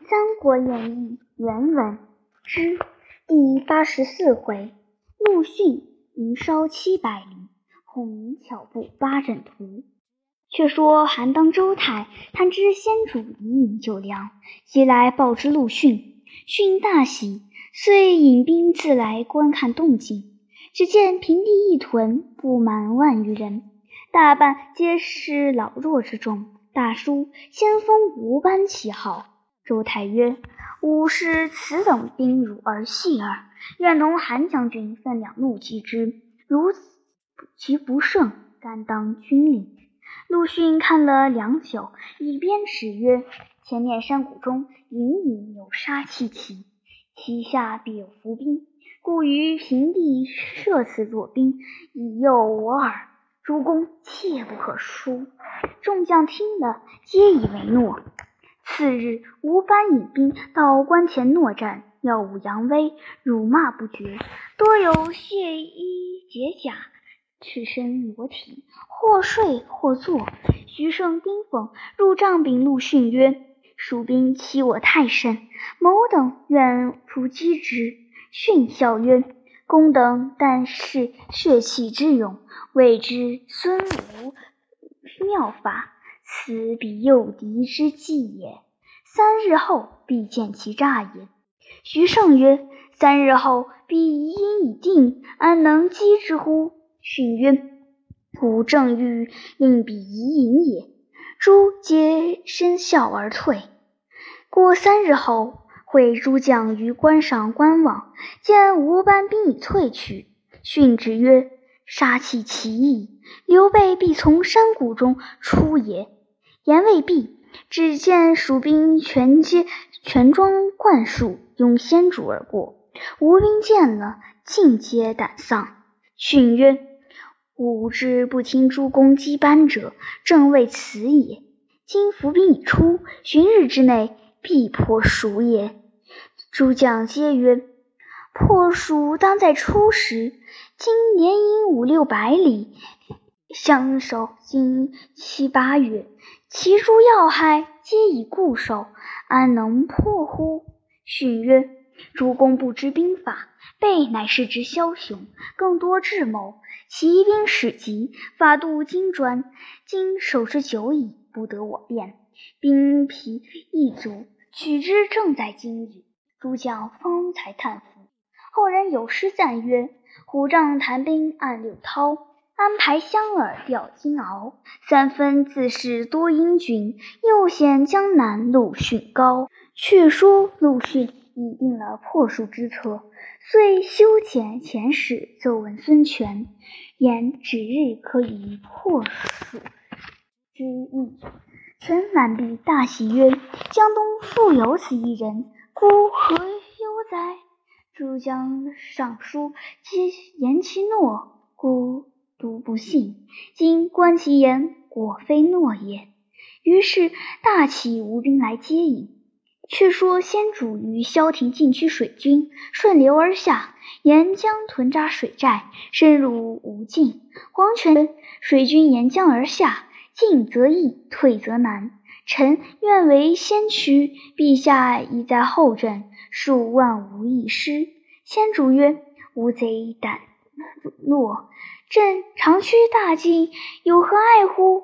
三国演义》原文之第八十四回：陆逊营烧七百里，孔明巧布八阵图。却说韩当周泰探知先主已饮酒粮，即来报之陆逊。逊大喜，遂引兵自来观看动静。只见平地一屯，不满万余人，大半皆是老弱之众。大书“先锋吴班”旗号。周泰曰：“吾视此等兵辱而戏耳，愿同韩将军分两路击之。如其不胜，甘当军令。”陆逊看了良久，一边指曰：“前面山谷中隐隐有杀气起，其下必有伏兵，故于平地设此弱兵，以诱我耳。诸公切不可疏。”众将听了，皆以为诺。次日，吴班引兵到关前搦战，耀武扬威，辱骂不绝，多有卸衣解甲。赤身裸体，或睡或坐。徐盛、丁奉入帐禀陆逊曰：“蜀兵欺我太甚，某等愿伏击之。”逊笑曰：“公等但是血气之勇，未知孙吴妙法，此彼诱敌之计也。三日后必见其诈也。”徐盛曰：“三日后必疑已定，安能击之乎？”逊曰：“吾正欲令彼疑隐也。”诸皆深笑而退。过三日后，会诸将于关上观望，见吴班兵已退去。逊之曰：“杀气奇异，刘备必从山谷中出也。”言未毕，只见蜀兵全皆全装冠束，拥先主而过。吴兵见了，尽皆胆丧。逊曰：吾之不听诸公击班者，正为此也。今伏兵已出，旬日之内必破蜀也。诸将皆曰：“破蜀当在初时。今连营五六百里，相守今七八月，其诸要害皆已固守，安能破乎？”逊曰：“诸公不知兵法，备乃是之枭雄，更多智谋。”骑兵始急，法度精专。今守之久矣，不得我变。兵疲易足，取之正在今日。诸将方才叹服。后人有诗赞曰：“虎杖谈兵暗六韬，安排香饵钓金鳌。三分自是多英俊，又显江南陆逊高。”却说陆逊已定了破蜀之策。遂修遣遣使奏闻孙权，言指日可以破蜀之意。权满必大喜曰：“江东复有此一人，孤何忧哉？”诸将上书皆言其诺，孤独不信。今观其言，果非诺也。于是大起吴兵来接应。却说先主于萧亭禁区水军顺流而下，沿江屯扎水寨，深入吴境。黄权水军沿江而下，进则易，退则难。臣愿为先驱，陛下已在后阵，数万无一失。先主曰：“吾贼胆懦，朕长驱大进，有何爱乎？”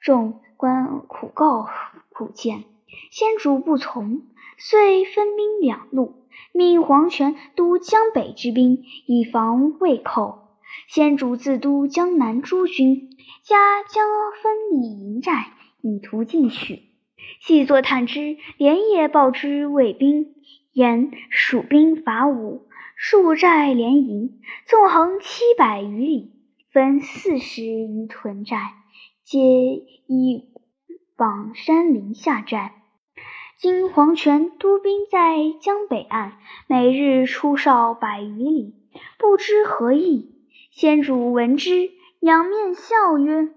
众官苦告苦谏。先主不从，遂分兵两路，命黄权督江北之兵，以防魏寇。先主自督江南诸军，加将分立营寨，以图进取。细作探知，连夜报之魏兵，言蜀兵伐吴，数寨连营，纵横七百余里，分四十余屯寨，皆依傍山林下寨。今黄权督兵在江北岸，每日出哨百余里，不知何意。先主闻之，仰面笑曰：“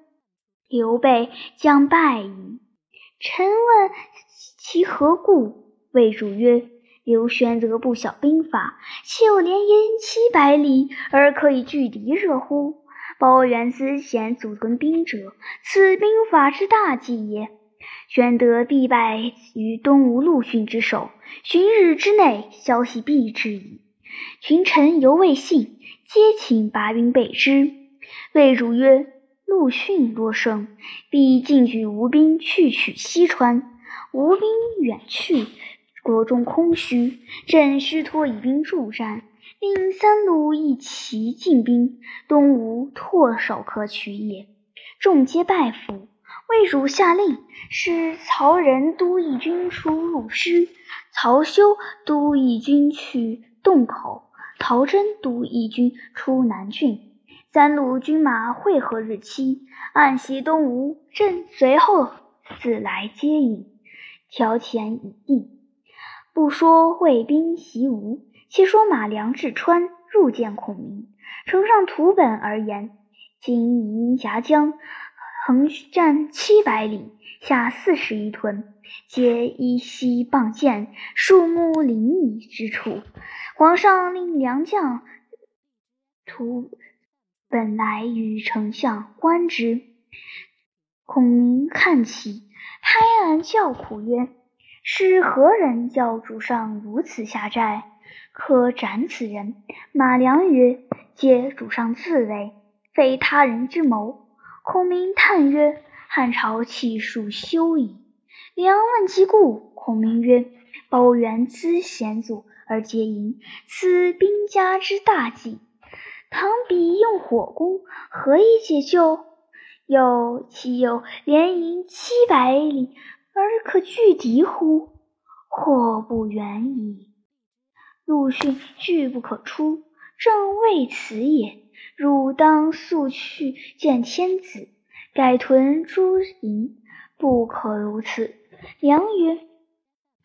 刘备将败矣。”臣问其何故？魏主曰：“刘玄德不晓兵法，岂有连营七百里而可以拒敌者乎？包元思贤祖屯兵者，此兵法之大忌也。”玄德必败于东吴陆逊之手，旬日之内，消息必至矣。群臣犹未信，皆请拔兵备之。魏主曰：“陆逊若胜，必进举吴兵去取西川。吴兵远去，国中空虚，朕须托以兵助战，令三路一齐进兵，东吴唾手可取也。”众皆拜服。魏主下令，使曹仁督义军出入师，曹休督义军去洞口，陶真督义军出南郡。三路军马会合日期，暗袭东吴。朕随后自来接应，条前已定。不说魏兵袭吴，且说马良至川入见孔明，呈上图本而言：今以阴夹江。横占七百里，下四十余屯，皆依溪傍涧，树木林密之处。皇上令良将图本来与丞相观之。孔明看其，拍案叫苦曰：“是何人教主上如此下寨？可斩此人。”马良曰：“皆主上自为，非他人之谋。”孔明叹曰：“汉朝气数休矣。”良问其故，孔明曰：“包元资险阻而结营，此兵家之大忌。倘彼用火攻，何以解救？又岂有连营七百里而可拒敌乎？或不远矣。陆逊拒不可出，正为此也。”汝当速去见天子，改屯诸营，不可如此。良曰：“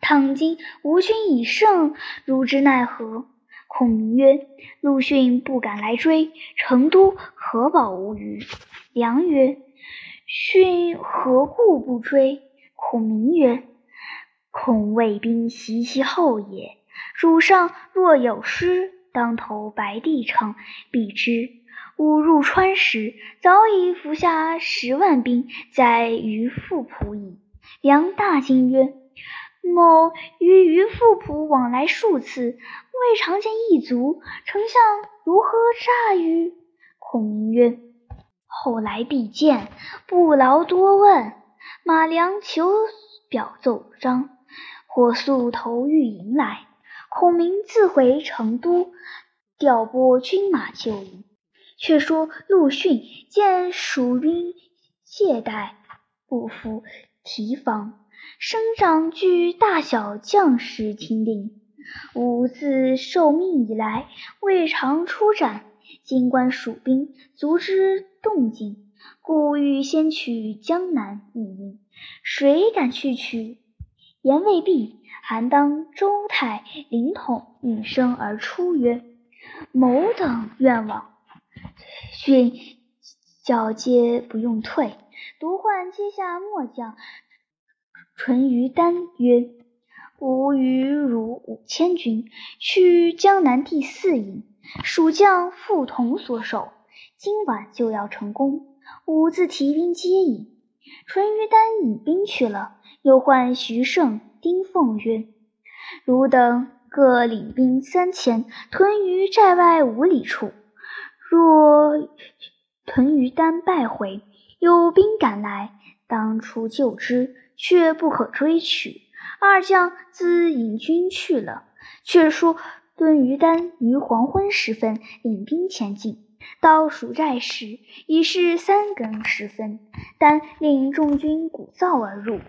倘今吴军已胜，汝之奈何？”孔明曰：“陆逊不敢来追，成都可保无虞。”良曰：“逊何故不追？”孔明曰：“恐魏兵袭其后也。汝上若有失，当投白帝城，必之。”吾入川时，早已伏下十万兵在于富浦矣。梁大惊曰：“某与于富浦往来数次，未尝见一卒。丞相如何诈于？”孔明曰：“后来必见，不劳多问。”马良求表奏章，火速投御营来。孔明自回成都，调拨军马救营。却说陆逊见蜀兵懈怠，不服提防，生长据大小将士听令。吾自受命以来，未尝出战。今观蜀兵足之动静，故欲先取江南一营。谁敢去取？言未毕，韩当、周泰、凌统应声而出曰：“某等愿往。”训教皆不用退，独唤阶下末将淳于丹曰：“吾与汝五千军，去江南第四营，蜀将傅同所守，今晚就要成功。吾自提兵接应。”淳于丹引兵去了，又唤徐盛、丁奉曰：“汝等各领兵三千，屯于寨外五里处。”若屯于丹败回，有兵赶来，当出救之，却不可追取。二将自引军去了。却说屯于丹于黄昏时分领兵前进，到蜀寨时已是三更时分。丹令众军鼓噪而入，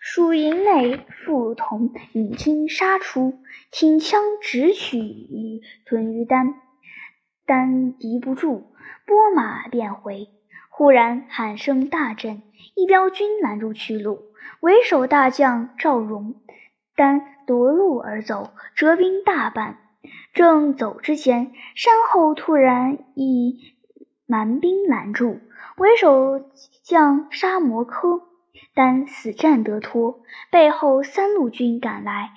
蜀营内傅同引军杀出，挺枪直取于屯于丹。丹敌不住，拨马便回。忽然喊声大震，一彪军拦住去路。为首大将赵荣，丹夺路而走，折兵大半。正走之前，山后突然一蛮兵拦住。为首将杀摩柯，丹死战得脱。背后三路军赶来，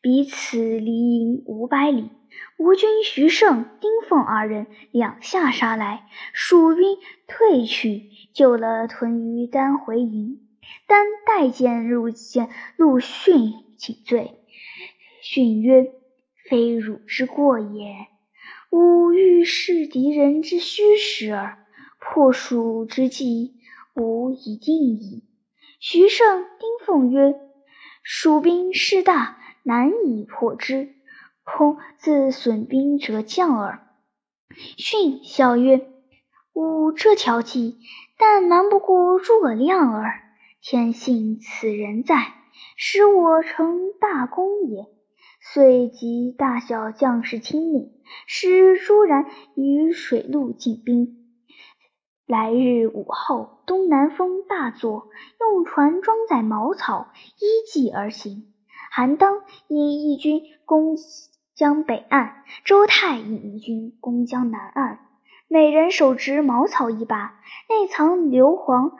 彼此离营五百里。吴军徐盛、丁奉二人两下杀来，蜀兵退去，救了屯于丹回营。丹待见入见陆逊请罪。逊曰：“非汝之过也，吾欲视敌人之虚实耳。破蜀之计，吾已定矣。”徐盛、丁奉曰：“蜀兵势大，难以破之，恐自损兵折将耳。”逊笑曰：“吾这条计，但瞒不过诸葛亮耳。天幸此人在，使我成大功也。遂集大小将士亲领，使朱然于水陆进兵。”来日午后，东南风大作，用船装载茅草，依计而行。韩当引一军攻江北岸，周泰引一军攻江南岸。每人手执茅草一把，内藏硫磺、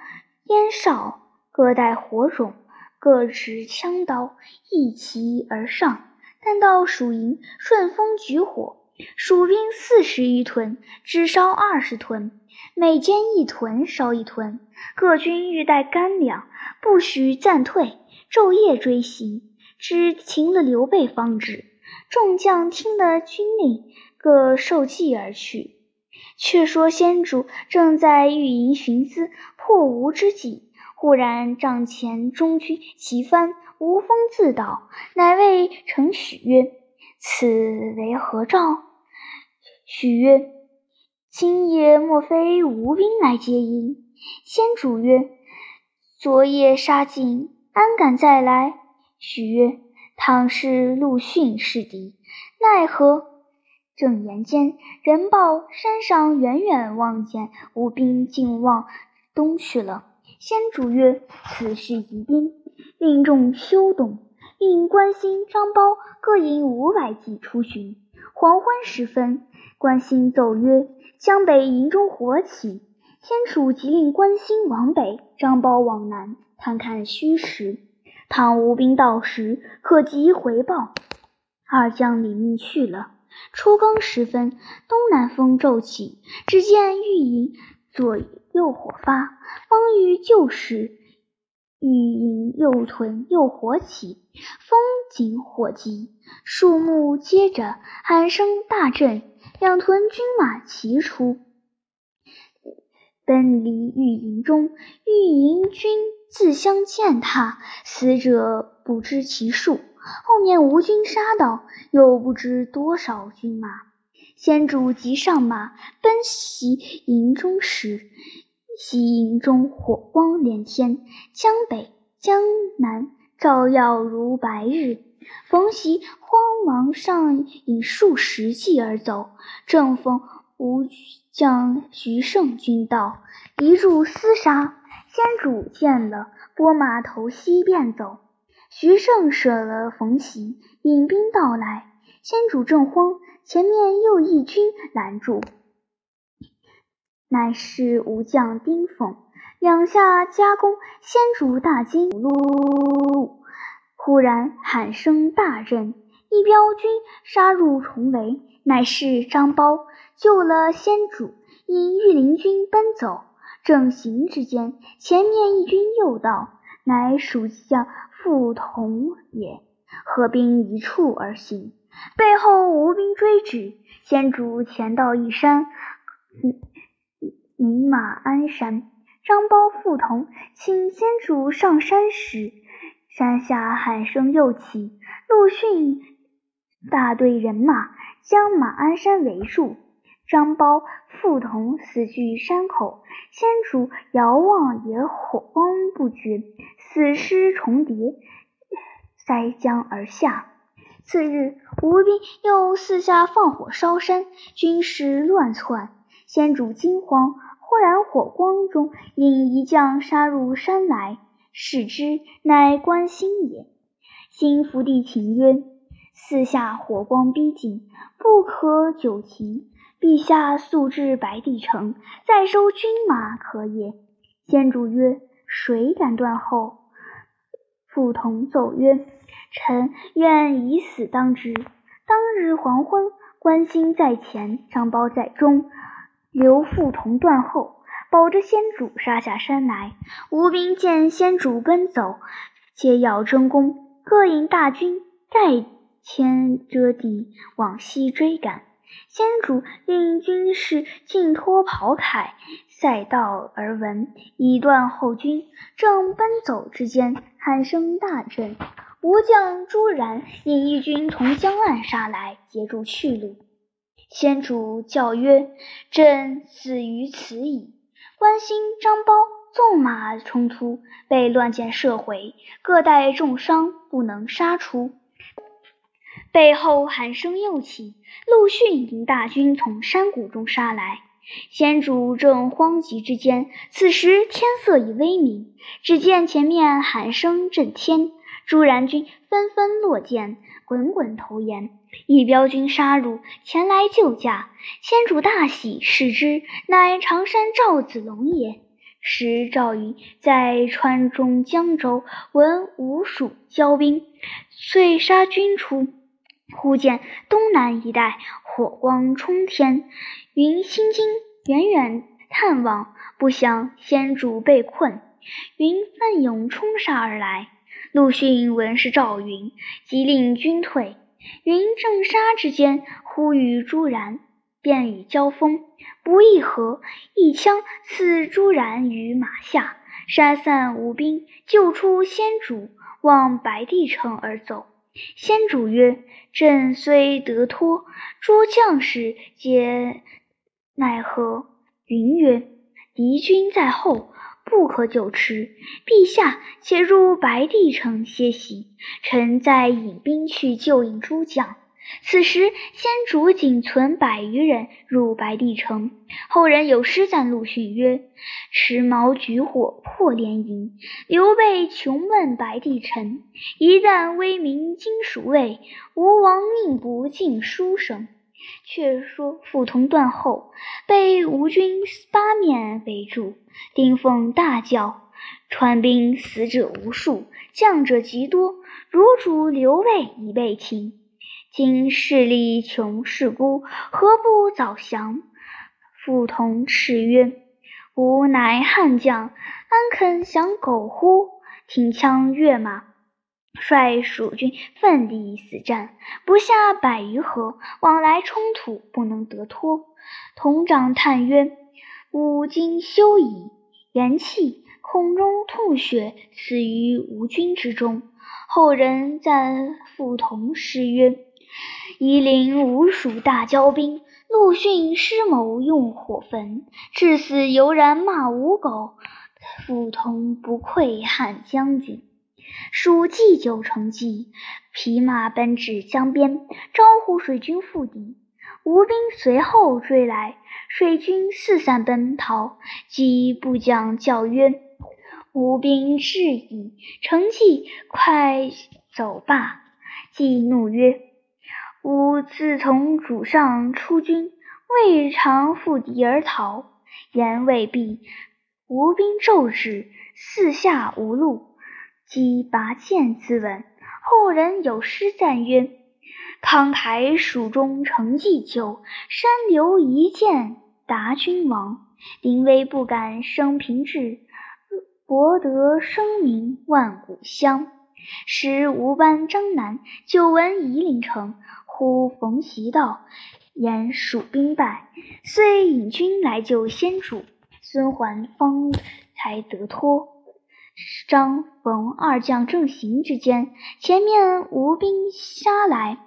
烟哨，各带火种，各持枪刀，一齐而上。但到蜀营，顺风举火。蜀兵四十余屯，只烧二十屯，每间一屯烧一屯。各军欲带干粮，不许暂退，昼夜追行，只擒了刘备方止。众将听了军令，各受计而去。却说先主正在御营寻思破吴之计，忽然帐前中军旗翻，无风自倒，乃谓程许曰。此为何兆？许曰：“今夜莫非吴兵来接应？”先主曰：“昨夜杀尽，安敢再来？”许曰：“倘是陆逊是敌，奈何？”正言间，人报山上远远望见吴兵尽往东去了。先主曰：“此事疑兵，令众休动。”令关兴、张苞各引五百骑出巡。黄昏时分，关兴奏曰：“江北营中火起。”先主即令关兴往北，张苞往南，探看虚实。倘吴兵到时，可即回报。二将领命去了。初更时分，东南风骤起，只见御营左又火发，方欲救时。欲引右屯又火起，风紧火急，树木接着喊声大震，两屯军马齐出，奔离御营中。御营军自相践踏，死者不知其数。后面吴军杀到，又不知多少军马。先主急上马，奔袭营中时。西营中火光连天，江北江南照耀如白日。冯习慌忙上引数十骑而走，正逢吴将徐盛军到，一入厮杀。先主见了，拨马投西便走。徐盛舍了冯习，引兵到来。先主正慌，前面又一军拦住。乃是武将丁奉，两下夹攻，先主大惊，忽然喊声大震，一彪军杀入重围，乃是张苞救了先主，引御林军奔走。正行之间，前面一军又到，乃蜀将傅同也，合兵一处而行，背后吴兵追至，先主前到一山。名马鞍山，张苞、傅同请先主上山时，山下喊声又起，陆逊大队人马将马鞍山围住，张苞、傅同死据山口，先主遥望野火光不绝，死尸重叠，塞江而下。次日，吴兵又四下放火烧山，军士乱窜。先主惊慌，忽然火光中引一将杀入山来，视之，乃关兴也。兴伏地请曰：“四下火光逼近，不可久停。陛下速至白帝城，再收军马可也。”先主曰：“谁敢断后？”傅同奏曰：“臣愿以死当之。”当日黄昏，关兴在前，张苞在中。刘傅同断后，保着先主杀下山来。吴兵见先主奔走，皆要争功，各引大军盖天遮地往西追赶。先主令军士尽脱袍铠，赛道而闻，以断后军。正奔走之间，喊声大震。吴将朱然引一军从江岸杀来，截住去路。先主教曰：“朕死于此矣。”关兴、张苞纵马冲突，被乱箭射回，各带重伤，不能杀出。背后喊声又起，陆逊引大军从山谷中杀来。先主正慌急之间，此时天色已微明，只见前面喊声震天。朱然军纷纷落箭，滚滚投岩。一彪军杀入，前来救驾。先主大喜，视之，乃常山赵子龙也。时赵云在川中江州，闻吴蜀交兵，遂杀军出。忽见东南一带火光冲天，云心惊，远远探望，不想先主被困，云奋勇冲杀而来。陆逊闻是赵云，即令军退。云正杀之间，忽遇朱然，便与交锋，不一合，一枪刺朱然于马下，杀散吴兵，救出先主，往白帝城而走。先主曰：“朕虽得脱，诸将士皆奈何？”云曰：“敌军在后。”不可久迟，陛下且入白帝城歇息，臣再引兵去救应诸将。此时先主仅存百余人入白帝城，后人有诗赞陆逊曰：“持矛举火破连营，刘备穷问白帝城。一旦威名金蜀魏，吴王宁不尽书生？”却说傅同断后，被吴军八面围住。丁奉大叫，川兵死者无数，将者极多。如主刘备已被擒，今势力穷势孤，何不早降？傅同叱曰：“吾乃汉将，安肯降狗乎？”挺枪跃马。率蜀军奋力死战，不下百余合，往来冲突，不能得脱。同长叹曰：“吾今休矣。”言讫，空中吐血，死于吴军之中。后人赞傅同诗曰：“夷陵吴蜀大交兵，陆逊失谋用火焚，至死犹然骂吴狗。傅同不愧汉将军。”蜀祭酒成疾，匹马奔至江边，招呼水军赴敌。吴兵随后追来，水军四散奔逃。即部将叫曰：“吴兵至矣，成绩快走罢。”即怒曰：“吾自从主上出军，未尝负敌而逃。”言未毕，吴兵骤至，四下无路。即拔剑自刎。后人有诗赞曰：“慷慨蜀中成计酒，山流一剑达君王。临危不敢生平志，博得声名万古香。”时吴班张南久闻夷陵城，呼冯习道，言蜀兵败，遂引军来救先主。孙桓方才得脱。张冯二将正行之间，前面吴兵杀来，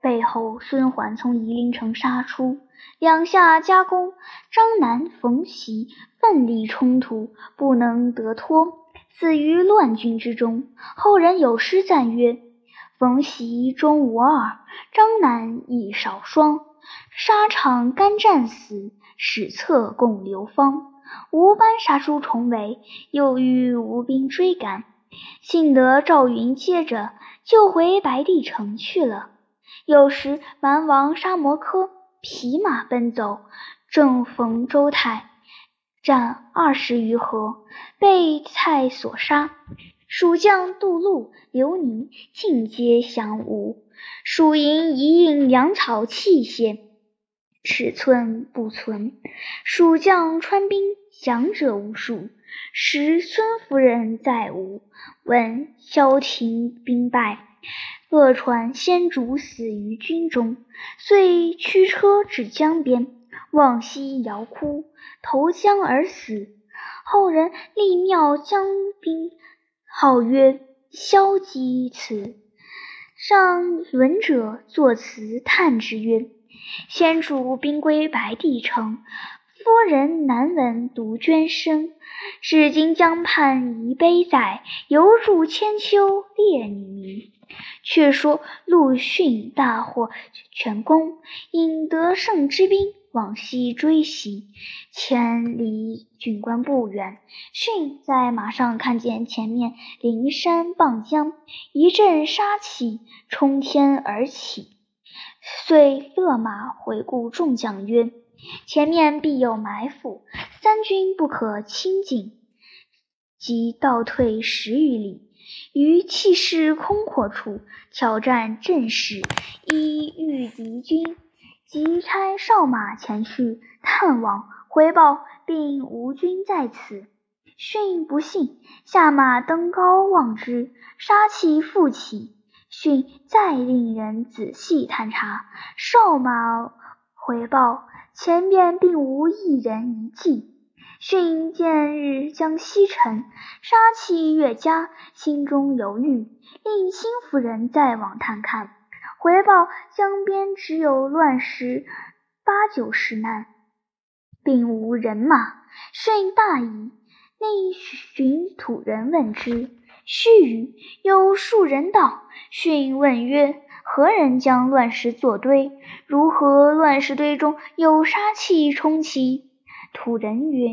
背后孙桓从夷陵城杀出，两下夹攻，张南、冯习奋力冲突，不能得脱，死于乱军之中。后人有诗赞曰：“冯习中无二，张南亦少双。沙场干战死，史册共流芳。”吴班杀出重围，又遇吴兵追赶，幸得赵云接着救回白帝城去了。有时蛮王沙摩柯匹马奔走，正逢周泰，战二十余合，被蔡所杀。蜀将杜陆、刘宁尽皆降吴。蜀营一应粮草器械，尺寸不存。蜀将川兵，降者无数。时孙夫人在吴，闻萧亭兵败，恶传先主死于军中，遂驱车至江边，望西遥哭，投江而死。后人立庙江兵，号曰萧姬祠。上闻者作词叹之曰：“先主兵归白帝城。”夫人难闻杜鹃声，至今江畔遗碑在，犹著千秋烈女名。却说陆逊大获全功，引得胜之兵往西追袭，千里郡关不远。逊在马上看见前面临山傍江，一阵杀气冲天而起，遂勒马回顾众将曰。前面必有埋伏，三军不可轻进。即倒退十余里，于气势空阔处挑战阵势，以御敌军。即差哨马前去探望，回报并无军在此。逊不信，下马登高望之，杀气复起。逊再令人仔细探查，哨马回报。前边并无一人一骑。逊见日将西沉，杀气越加，心中犹豫，令新夫人再往探看。回报江边只有乱石八九十难，并无人马。逊大疑，令寻土人问之。须臾，有数人到。逊问曰：何人将乱石作堆？如何乱石堆中有杀气冲起？土人曰：“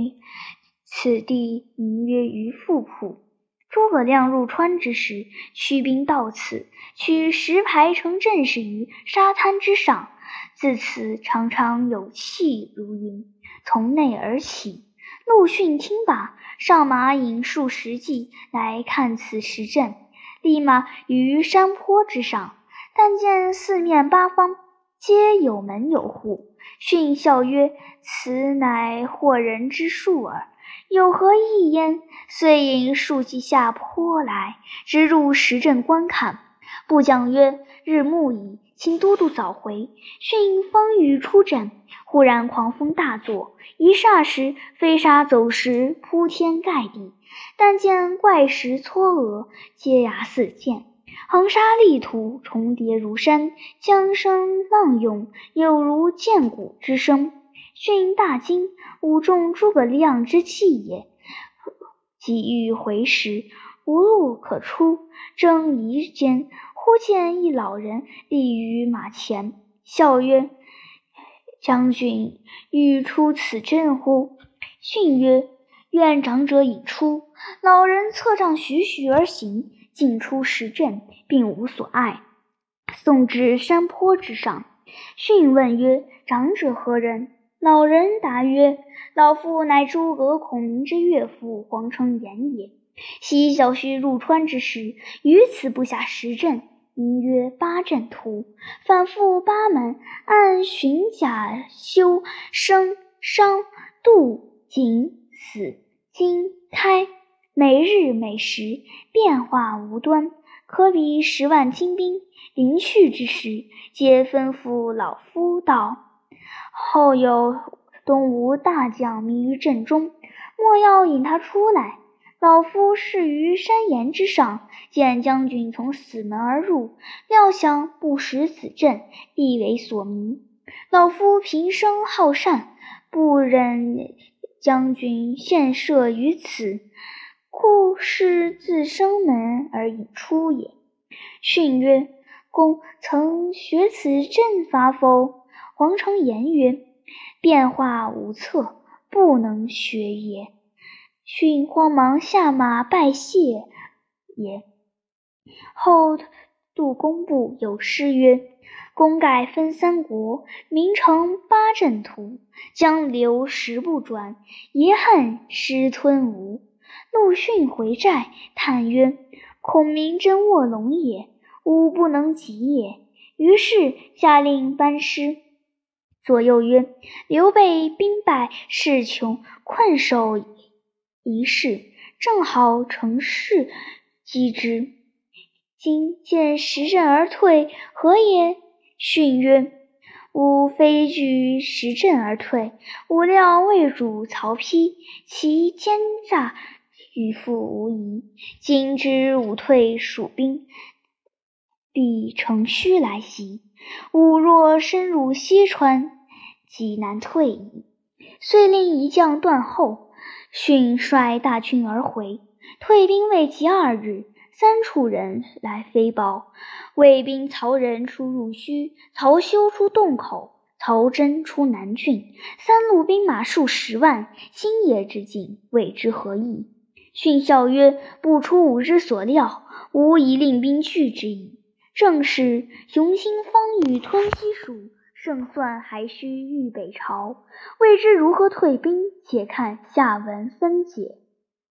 此地名曰鱼腹浦。诸葛亮入川之时，驱兵到此，取石牌成阵势于沙滩之上。自此常常有气如云从内而起。”陆逊听罢，上马引数十骑来看此石阵，立马于山坡之上。但见四面八方皆有门有户，逊笑曰：“此乃惑人之术耳，有何异焉？”遂引数骑下坡来，直入石阵观看。部将曰：“日暮矣，请都督早回。”逊方欲出阵，忽然狂风大作，一霎时飞沙走石，铺天盖地。但见怪石嵯峨，阶崖四溅。横沙立土，重叠如山，江声浪涌，有如剑鼓之声。逊大惊，吾中诸葛亮之气也。急欲回时，无路可出，正疑间，忽见一老人立于马前，笑曰：“将军欲出此阵乎？”逊曰：“愿长者已出。”老人策杖徐徐而行。进出石阵，并无所碍，送至山坡之上。逊问曰：“长者何人？”老人答曰：“老夫乃诸葛孔明之岳父黄承彦也。昔小婿入川之时，于此布下石阵，名曰八阵图，反复八门，按寻甲修生伤杜景死金开。”每日每时变化无端，可比十万精兵临去之时，皆吩咐老夫道：“后有东吴大将迷于阵中，莫要引他出来。”老夫是于山岩之上，见将军从死门而入，料想不识此阵，必为所迷。老夫平生好善，不忍将军献射于此。故是自生门而引出也。训曰：“公曾学此阵法否？”黄承言曰：“变化无策，不能学也。”训慌忙下马拜谢也。后杜工部有诗曰：“功盖分三国，名成八阵图。江流石不转，遗恨师吞吴。”陆逊回寨，叹曰：“孔明真卧龙也，吾不能及也。”于是下令班师，左右曰：“刘备兵败势穷，困守一室，正好乘势击之。今见十阵而退，何也？”训曰：“吾非惧十阵而退，吾料魏主曹丕，其奸诈与父无疑。今知吾退蜀兵，必乘虚来袭。吾若深入西川，即难退矣。”遂令一将断后，逊率大军而回。退兵未及二日。三处人来飞报，魏兵曹仁出入虚，曹休出洞口，曹真出南郡，三路兵马数十万，星夜之境，未知何意。逊笑曰：“不出吾之所料，吾已令兵去之矣。”正是雄心方欲吞西蜀，胜算还需遇北朝。未知如何退兵，且看下文分解。